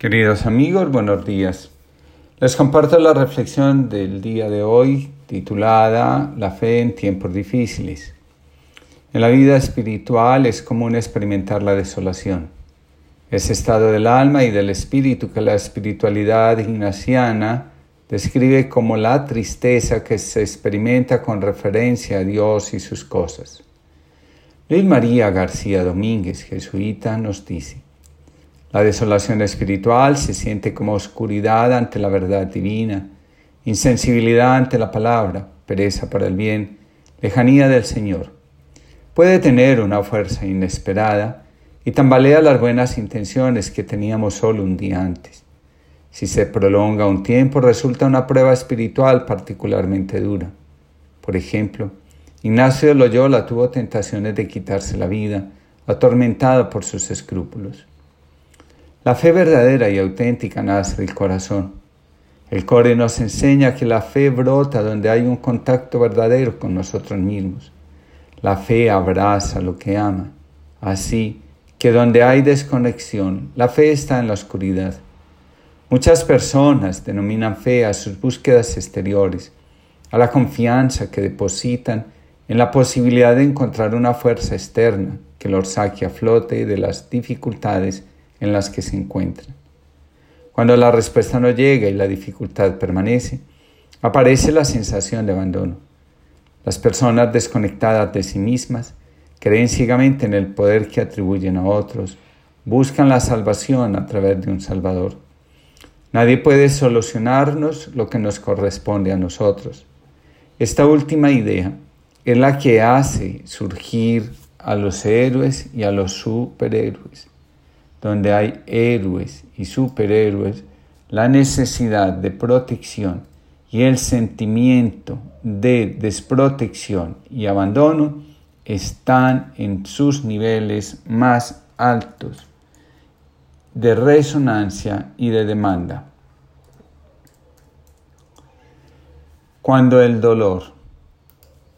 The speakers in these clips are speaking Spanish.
Queridos amigos, buenos días. Les comparto la reflexión del día de hoy titulada La fe en tiempos difíciles. En la vida espiritual es común experimentar la desolación. Ese estado del alma y del espíritu que la espiritualidad ignaciana describe como la tristeza que se experimenta con referencia a Dios y sus cosas. Luis María García Domínguez, jesuita, nos dice, la desolación espiritual se siente como oscuridad ante la verdad divina, insensibilidad ante la palabra, pereza para el bien, lejanía del Señor. Puede tener una fuerza inesperada y tambalea las buenas intenciones que teníamos solo un día antes. Si se prolonga un tiempo, resulta una prueba espiritual particularmente dura. Por ejemplo, Ignacio de Loyola tuvo tentaciones de quitarse la vida, atormentado por sus escrúpulos. La fe verdadera y auténtica nace del corazón. El core nos enseña que la fe brota donde hay un contacto verdadero con nosotros mismos. La fe abraza lo que ama. Así que donde hay desconexión, la fe está en la oscuridad. Muchas personas denominan fe a sus búsquedas exteriores, a la confianza que depositan en la posibilidad de encontrar una fuerza externa que los saque a flote de las dificultades en las que se encuentran. Cuando la respuesta no llega y la dificultad permanece, aparece la sensación de abandono. Las personas desconectadas de sí mismas creen ciegamente en el poder que atribuyen a otros, buscan la salvación a través de un Salvador. Nadie puede solucionarnos lo que nos corresponde a nosotros. Esta última idea es la que hace surgir a los héroes y a los superhéroes donde hay héroes y superhéroes, la necesidad de protección y el sentimiento de desprotección y abandono están en sus niveles más altos de resonancia y de demanda. Cuando el dolor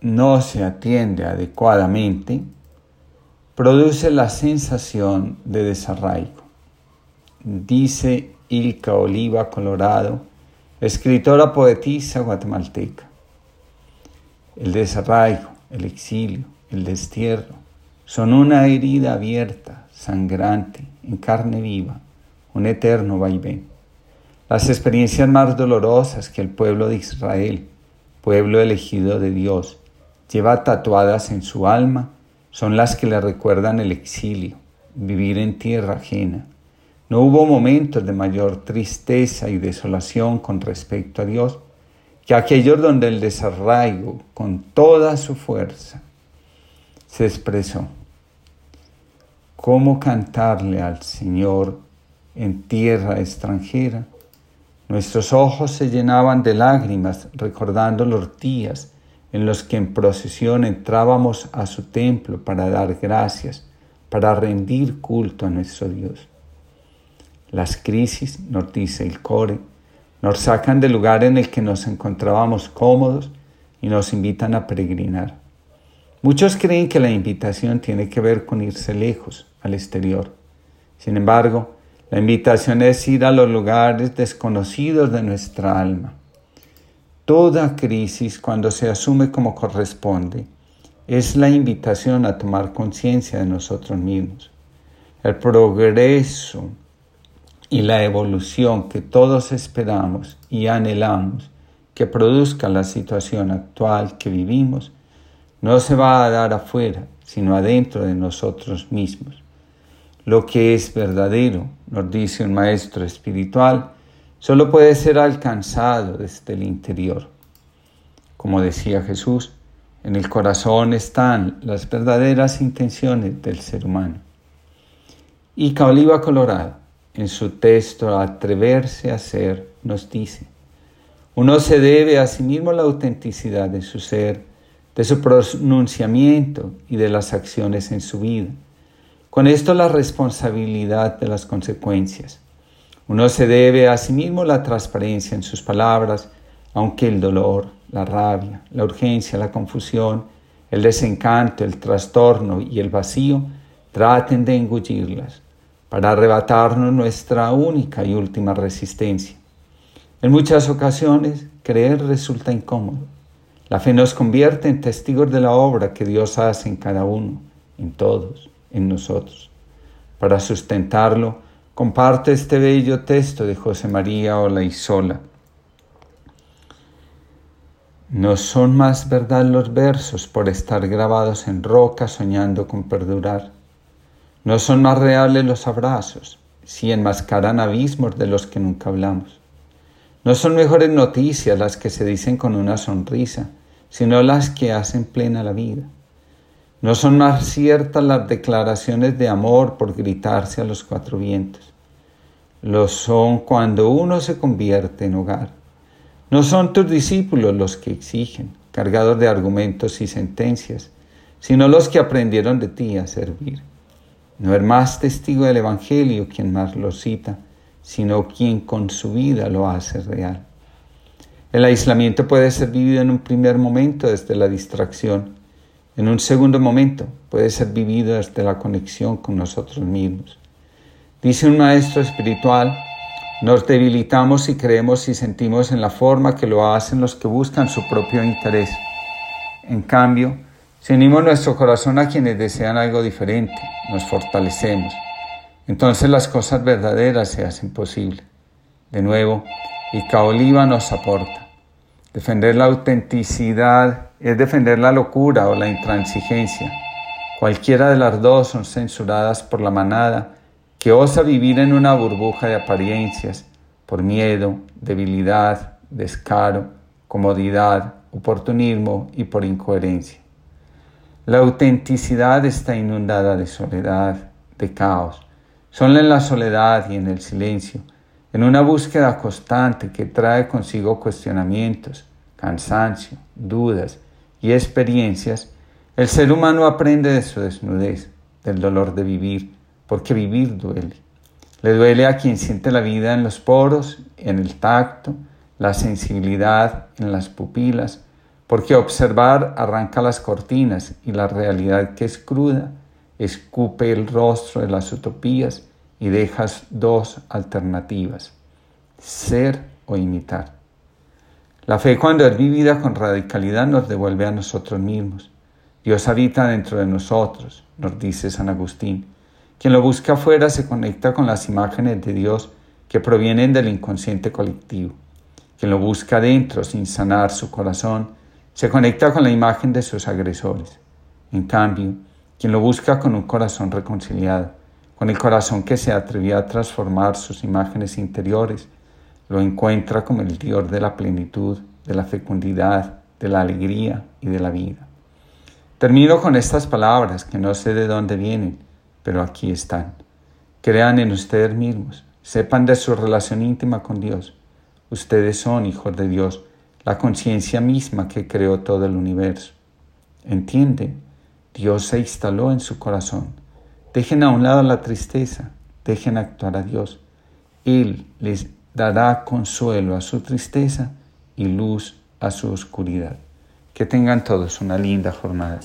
no se atiende adecuadamente, produce la sensación de desarraigo. Dice Ilka Oliva Colorado, escritora poetisa guatemalteca. El desarraigo, el exilio, el destierro son una herida abierta, sangrante, en carne viva, un eterno vaivén. Las experiencias más dolorosas que el pueblo de Israel, pueblo elegido de Dios, lleva tatuadas en su alma son las que le recuerdan el exilio, vivir en tierra ajena. No hubo momentos de mayor tristeza y desolación con respecto a Dios que aquellos donde el desarraigo con toda su fuerza se expresó. ¿Cómo cantarle al Señor en tierra extranjera? Nuestros ojos se llenaban de lágrimas recordando los días en los que en procesión entrábamos a su templo para dar gracias, para rendir culto a nuestro Dios. Las crisis, nos dice el core, nos sacan del lugar en el que nos encontrábamos cómodos y nos invitan a peregrinar. Muchos creen que la invitación tiene que ver con irse lejos, al exterior. Sin embargo, la invitación es ir a los lugares desconocidos de nuestra alma Toda crisis, cuando se asume como corresponde, es la invitación a tomar conciencia de nosotros mismos. El progreso y la evolución que todos esperamos y anhelamos que produzca la situación actual que vivimos, no se va a dar afuera, sino adentro de nosotros mismos. Lo que es verdadero, nos dice un maestro espiritual, solo puede ser alcanzado desde el interior. Como decía Jesús, en el corazón están las verdaderas intenciones del ser humano. Y Caoliva Colorado, en su texto Atreverse a ser, nos dice, uno se debe a sí mismo la autenticidad de su ser, de su pronunciamiento y de las acciones en su vida. Con esto la responsabilidad de las consecuencias. Uno se debe a sí mismo la transparencia en sus palabras, aunque el dolor, la rabia, la urgencia, la confusión, el desencanto, el trastorno y el vacío traten de engullirlas, para arrebatarnos nuestra única y última resistencia. En muchas ocasiones, creer resulta incómodo. La fe nos convierte en testigos de la obra que Dios hace en cada uno, en todos, en nosotros. Para sustentarlo, comparte este bello texto de José María Olaizola. No son más verdad los versos por estar grabados en roca soñando con perdurar. No son más reales los abrazos si enmascaran abismos de los que nunca hablamos. No son mejores noticias las que se dicen con una sonrisa, sino las que hacen plena la vida. No son más ciertas las declaraciones de amor por gritarse a los cuatro vientos. Lo son cuando uno se convierte en hogar no son tus discípulos los que exigen, cargados de argumentos y sentencias, sino los que aprendieron de ti a servir. No es más testigo del Evangelio quien más lo cita, sino quien con su vida lo hace real. El aislamiento puede ser vivido en un primer momento desde la distracción, en un segundo momento puede ser vivido desde la conexión con nosotros mismos. Dice un maestro espiritual, nos debilitamos y creemos y sentimos en la forma que lo hacen los que buscan su propio interés. En cambio, si unimos nuestro corazón a quienes desean algo diferente, nos fortalecemos. Entonces las cosas verdaderas se hacen posibles. De nuevo, Ica Oliva nos aporta. Defender la autenticidad es defender la locura o la intransigencia. Cualquiera de las dos son censuradas por la manada que osa vivir en una burbuja de apariencias por miedo, debilidad, descaro, comodidad, oportunismo y por incoherencia. La autenticidad está inundada de soledad, de caos. Solo en la soledad y en el silencio, en una búsqueda constante que trae consigo cuestionamientos, cansancio, dudas y experiencias, el ser humano aprende de su desnudez, del dolor de vivir, porque vivir duele. Le duele a quien siente la vida en los poros, en el tacto, la sensibilidad en las pupilas, porque observar arranca las cortinas y la realidad que es cruda escupe el rostro de las utopías y dejas dos alternativas, ser o imitar. La fe cuando es vivida con radicalidad nos devuelve a nosotros mismos. Dios habita dentro de nosotros, nos dice San Agustín. Quien lo busca afuera se conecta con las imágenes de Dios que provienen del inconsciente colectivo. Quien lo busca adentro sin sanar su corazón se conecta con la imagen de sus agresores. En cambio, quien lo busca con un corazón reconciliado, con el corazón que se atrevió a transformar sus imágenes interiores, lo encuentra como el Dios de la plenitud, de la fecundidad, de la alegría y de la vida. Termino con estas palabras que no sé de dónde vienen, pero aquí están. Crean en ustedes mismos, sepan de su relación íntima con Dios. Ustedes son hijos de Dios, la conciencia misma que creó todo el universo. ¿Entienden? Dios se instaló en su corazón. Dejen a un lado la tristeza, dejen actuar a Dios. Él les dará consuelo a su tristeza y luz a su oscuridad. Que tengan todos una linda jornada.